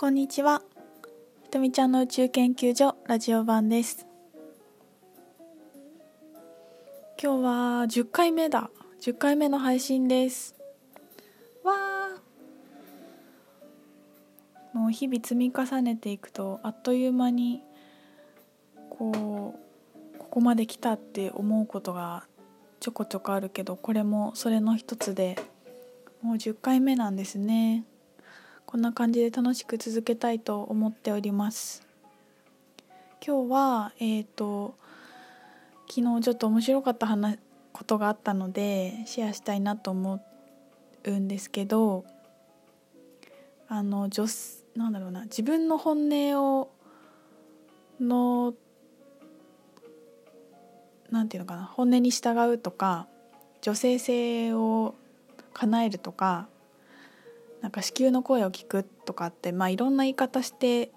こんにちは。ひとみちゃんの宇宙研究所ラジオ版です。今日は10回目だ。10回目の配信です。わー。もう日々積み重ねていくとあっという間にこうここまで来たって思うことがちょこちょこあるけどこれもそれの一つでもう10回目なんですね。こんな感じで楽しく続けたいと思っております。今日はえっ、ー、と昨日ちょっと面白かった話ことがあったのでシェアしたいなと思うんですけどあの女なんだろうな自分の本音をのなんていうのかな本音に従うとか女性性を叶えるとかなんか子宮の声を聞くとかってまあいろんな言い方して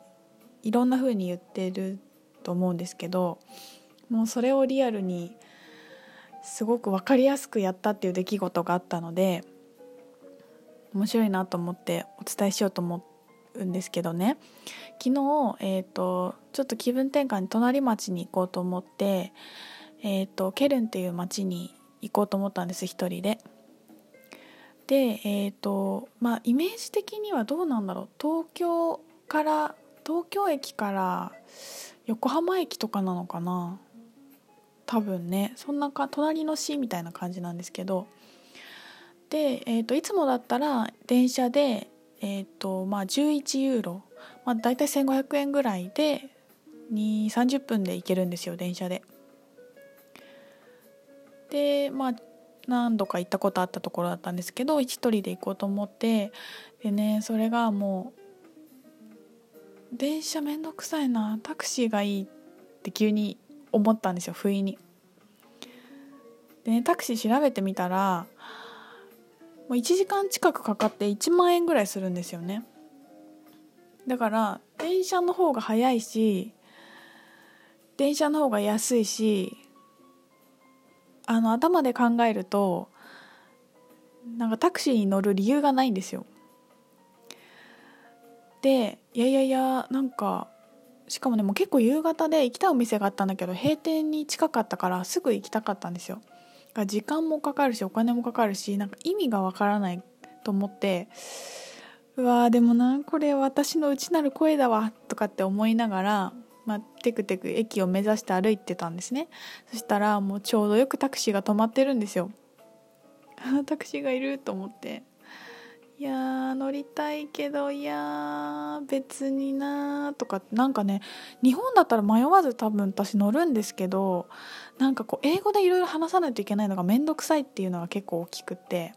いろんな風に言ってると思うんですけどもうそれをリアルにすごく分かりやすくやったっていう出来事があったので面白いなと思ってお伝えしようと思うんですけどね昨日、えーと、ちょっと気分転換に隣町に行こうと思って、えーとケルンっていう町に行こうと思ったんです一人で。でえっ、ー、とまあイメージ的にはどうなんだろう。東京から東京駅から横浜駅とかなのかな。多分ね。そんなか隣の市みたいな感じなんですけど。で、えーと、いつもだったら電車で、えーとまあ、11ユーロ、まあ、大体1500円ぐらいで2 3 0分で行けるんですよ電車で。でまあ何度か行ったことあったところだったんですけど一人で行こうと思ってでねそれがもう電車めんどくさいなタクシーがいいって急に思ったんですよ不意に。でねタクシー調べてみたらもう1時間近くかかって1万円ぐらいするんですよね。だから電車の方が早いし電車の方が安いしあの頭で考えるとなんかタクシーに乗る理由がないんですよ。でいやいやいやなんかしかもねもう結構夕方で行きたいお店があったんだけど閉店に近かったからすぐ行きたかったんですよ。時間もかかるしお金もかかるしなんか意味がわからないと思ってうわーでもなこれ私の内なる声だわとかって思いながらまあ、テクテク駅を目指して歩いてたんですね。そしたらもうちょうどよくタクシーが止まってるんですよ。タクシーがいると思って。いや乗りたいけどいや別になとか。なんかね日本だったら迷わず多分私乗るんですけどなんかこう英語でいろいろ話さないといけないのが面倒くさいっていうのが結構大きくて。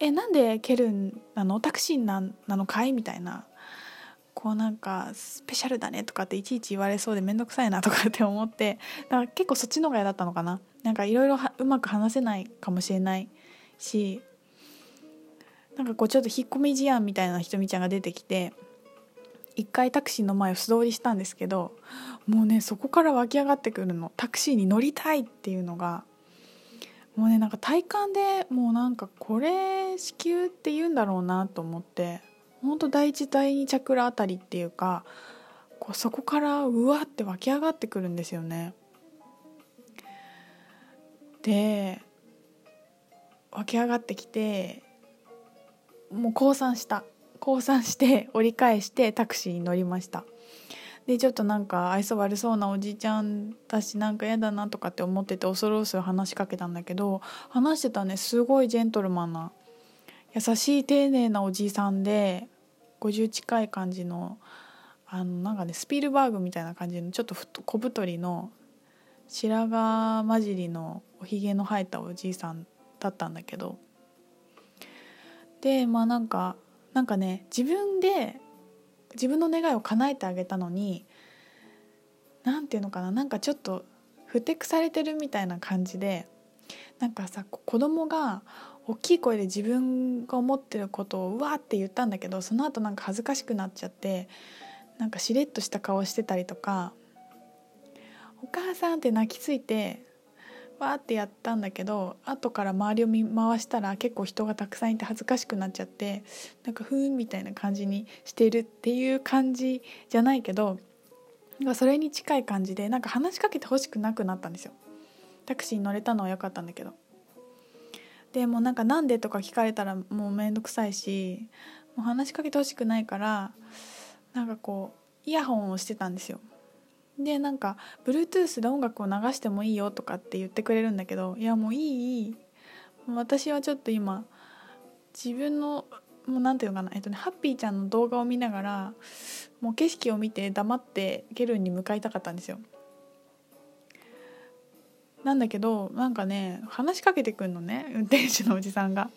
えなんでケルンなのタクシーななのかいみたいな。こうなんかスペシャルだねとかっていちいち言われそうで面倒くさいなとかって思ってだから結構そっちの方が嫌だったのかな。なんかいろいろうまく話せないかもしれないしなんかこうちょっと引っ込み思案みたいなひとみちゃんが出てきて一回タクシーの前を素通りしたんですけどもうねそこから湧き上がってくるの。タクシーに乗りたいっていうのがもうねなんか体感でもうなんかこれ子宮って言うんだろうなと思って。本当第一第二チャクラあたりっていうかこうそこからうわって湧き上がってくるんですよね。で湧き上がってきてもう降参した降参して折り返してタクシーに乗りましたでちょっとなんか愛想悪そうなおじいちゃんだしなんか嫌だなとかって思ってて恐る恐る話しかけたんだけど話してたねすごいジェントルマンな優しい丁寧なおじいさんで50近い感じのあのなんかねスピルバーグみたいな感じのちょっと小太りの白髪混じりのおひげの生えたおじいさんだったんだけど。でまあなんかなんかね自分で自分の願いを叶えてあげたのに何て言うのかななんかちょっとふてくされてるみたいな感じでなんかさ子供が大きい声で自分が思ってることをうわって言ったんだけどその後なんか恥ずかしくなっちゃってなんかしれっとした顔してたりとか「お母さん」って泣きついてわーってやったんだけど後から周りを見回したら結構人がたくさんいて恥ずかしくなっちゃってなんかふーんみたいな感じにしてるっていう感じじゃないけどそれに近い感じでなんか話しかけてほしくなくなったんですよ。タクシーに乗れたのは良かったんだけど。でもなんかなんでとか聞かれたらもう面倒くさいしもう話しかけてほしくないからなんかこうイヤホンをしてたんですよ。でなんか Bluetooth で音楽を流してもいいよとかって言ってくれるんだけどいやもういい私はちょっと今自分のもうなんていうのかなえっとねハッピーちゃんの動画を見ながらもう景色を見て黙ってケルンに向かいたかったんですよ。なんだけどなんかね話しかけてくんのね運転手のおじさんが。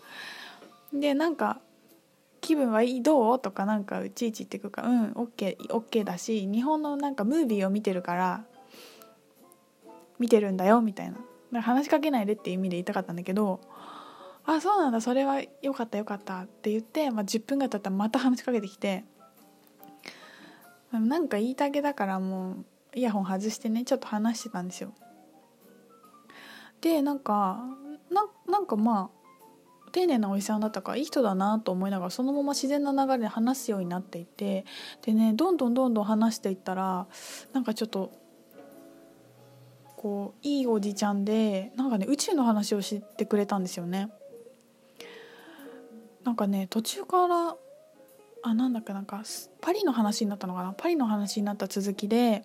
でなんか「気分はいいどう?」とかなんかうちいち言ってくるか「うん OKOK、OK, だし日本のなんかムービーを見てるから見てるんだよ」みたいな話しかけないでっていう意味で言いたかったんだけど「あそうなんだそれはよかったよかった」って言って、まあ、10分ぐらい経ったらまた話しかけてきてなんか言いたげだからもうイヤホン外してねちょっと話してたんですよ。でなんかななんかまあ丁寧なおじさんだったからいい人だなと思いながらそのまま自然な流れで話すようになっていてでねどんどんどんどん話していったらなんかちょっとこういいおじちゃんでなんかね宇宙の話をしてくれたんですよね。なんかね途中からあなんだっけなんかパリの話になったのかな？パリの話になった続きで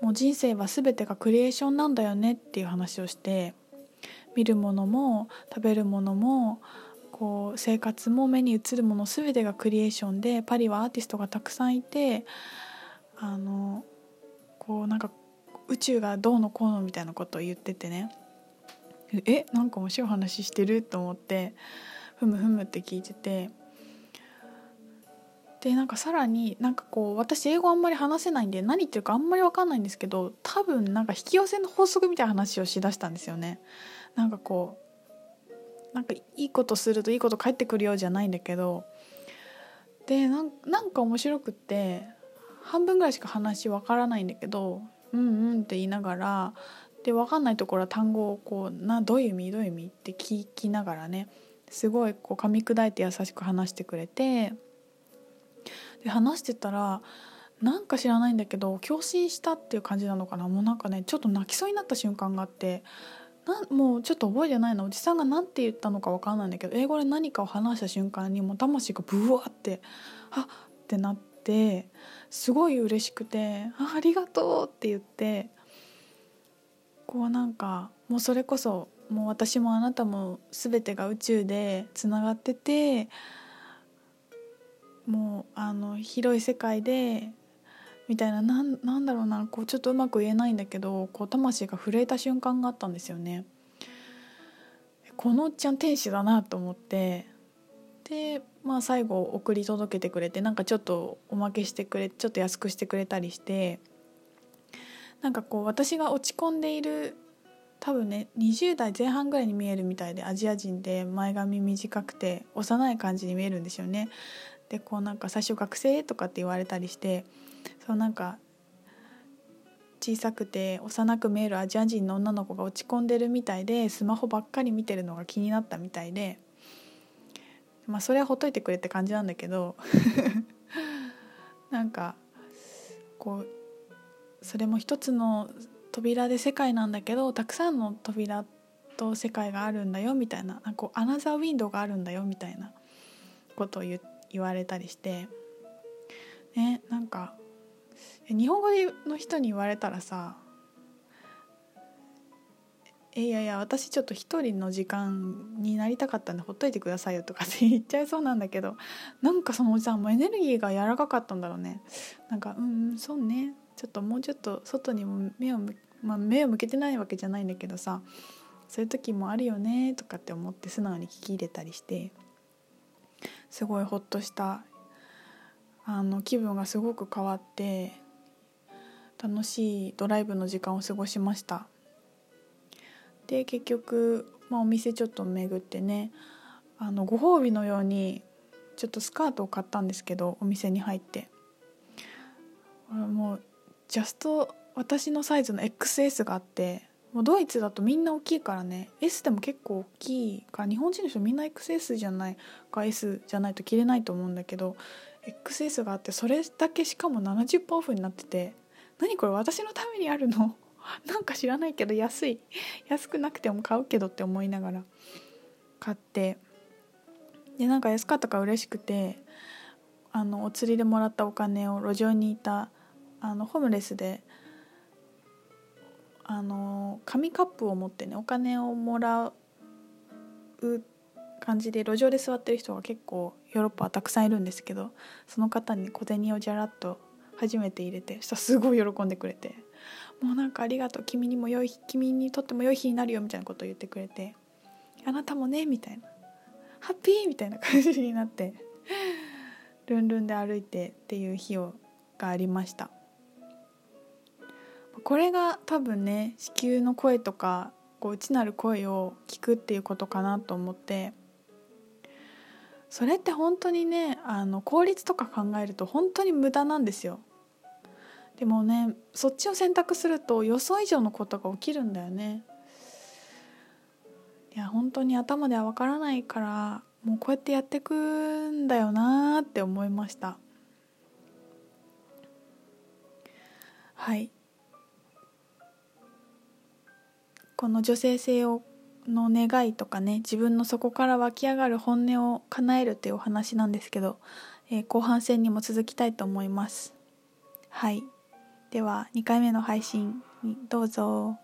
もう人生は全てがクリエーションなんだよねっていう話をして見るものも食べるものもこう生活も目に映るもの全てがクリエーションでパリはアーティストがたくさんいてあのこうなんか宇宙がどうのこうのみたいなことを言っててねえなんか面白い話してると思ってふむふむって聞いててでなんかさらになんかこう私英語あんまり話せないんで何言ってるかあんまり分かんないんですけど多分なんか引き寄せの法則みたいな話をしだしたんですよね。なんかこうなんかいいことするといいこと返ってくるようじゃないんだけどでなんか面白くって半分ぐらいしか話わからないんだけど「うんうん」って言いながらで分かんないところは単語をこうなどういう意味？どういう意味？って聞きながらねすごいこう噛み砕いて優しく話してくれてで話してたらなんか知らないんだけど共振したっていう感じなのかな？もうなんかねちょっと泣きそうになった瞬間があってなもうちょっと覚えてないのおじさんが何て言ったのか分かんないんだけど英語で何かを話した瞬間にもう魂がブワーってあっってなってすごい嬉しくて「あありがとう」って言ってこうなんかもうそれこそもう私もあなたも全てが宇宙でつながっててもうあの広い世界でみたいななんなんだろうなこうちょっとうまく言えないんだけどこう魂が震えた瞬間があったんですよね。このおっちゃん天使だなと思ってでまあ最後送り届けてくれてなんかちょっとおまけしてくれちょっと安くしてくれたりしてなんかこう私が落ち込んでいる多分ね20代前半ぐらいに見えるみたいでアジア人で前髪短くて幼い感じに見えるんですよね。でこうなんか最初学生とかって言われたりしてそうなんか小さくて幼く見えるアジア人の女の子が落ち込んでるみたいでスマホばっかり見てるのが気になったみたいでまあそれはほっといてくれって感じなんだけど なんかこうそれも一つの扉で世界なんだけどたくさんの扉と世界があるんだよみたいななんかアナザーウィンドウがあるんだよみたいなことを言言われたりしてねなんか日本語の人に言われたらさ「えいやいや私ちょっと一人の時間になりたかったんでほっといてくださいよ」とかって言っちゃいそうなんだけどなんかそのおじさんもエネルギーが柔らかかったんだろうね。なんか「うんそうね。ちょっともうちょっと外にも目を,、まあ、目を向けてないわけじゃないんだけどさそういう時もあるよね」とかって思って素直に聞き入れたりしてすごいほっとした。あの気分がすごく変わって楽しいドライブの時間を過ごしました。で結局、まあ、お店ちょっと巡ってねあのご褒美のようにちょっとスカートを買ったんですけどお店に入って。もうジャスト私のサイズの XS があってもうドイツだとみんな大きいからね S でも結構大きいから日本人の人みんな XS じゃないか S じゃないと着れないと思うんだけど XS があってそれだけしかも70%オフになってて何これ私のためにあるの？なんか知らないけど安い。安くなくても買うけどって思いながら買って。でなんか安かったから嬉しくてあのお釣りでもらったお金を路上にいたあのホームレスであの紙カップを持ってねお金をもらう感じで路上で座ってる人が結構ヨーロッパはたくさんいるんですけどその方に小銭をじゃらっと初めて入れてしたらすごい喜んでくれて「もうなんかありがとう君にも良い君にとっても良い日になるよ」みたいなことを言ってくれて「あなたもね」みたいな「ハッピー」みたいな感じになってルンルンで歩いてっていう日をがありました。これが多分ね子宮の声とかこう内なる声を聞くっていうことかなと思ってそれって本当にねあの効率とか考えると本当に無駄なんですよ。でもねそっちを選択すると予想以上のことが起きるんだよね。いや本当に頭では分からないからもうこうやってやってくんだよなって思いました。はい。この女性性をの願いとかね自分の底から湧き上がる本音を叶えるっていうお話なんですけど、えー、後半戦にも続きたいと思います。はい。では2回目の配信どうぞ。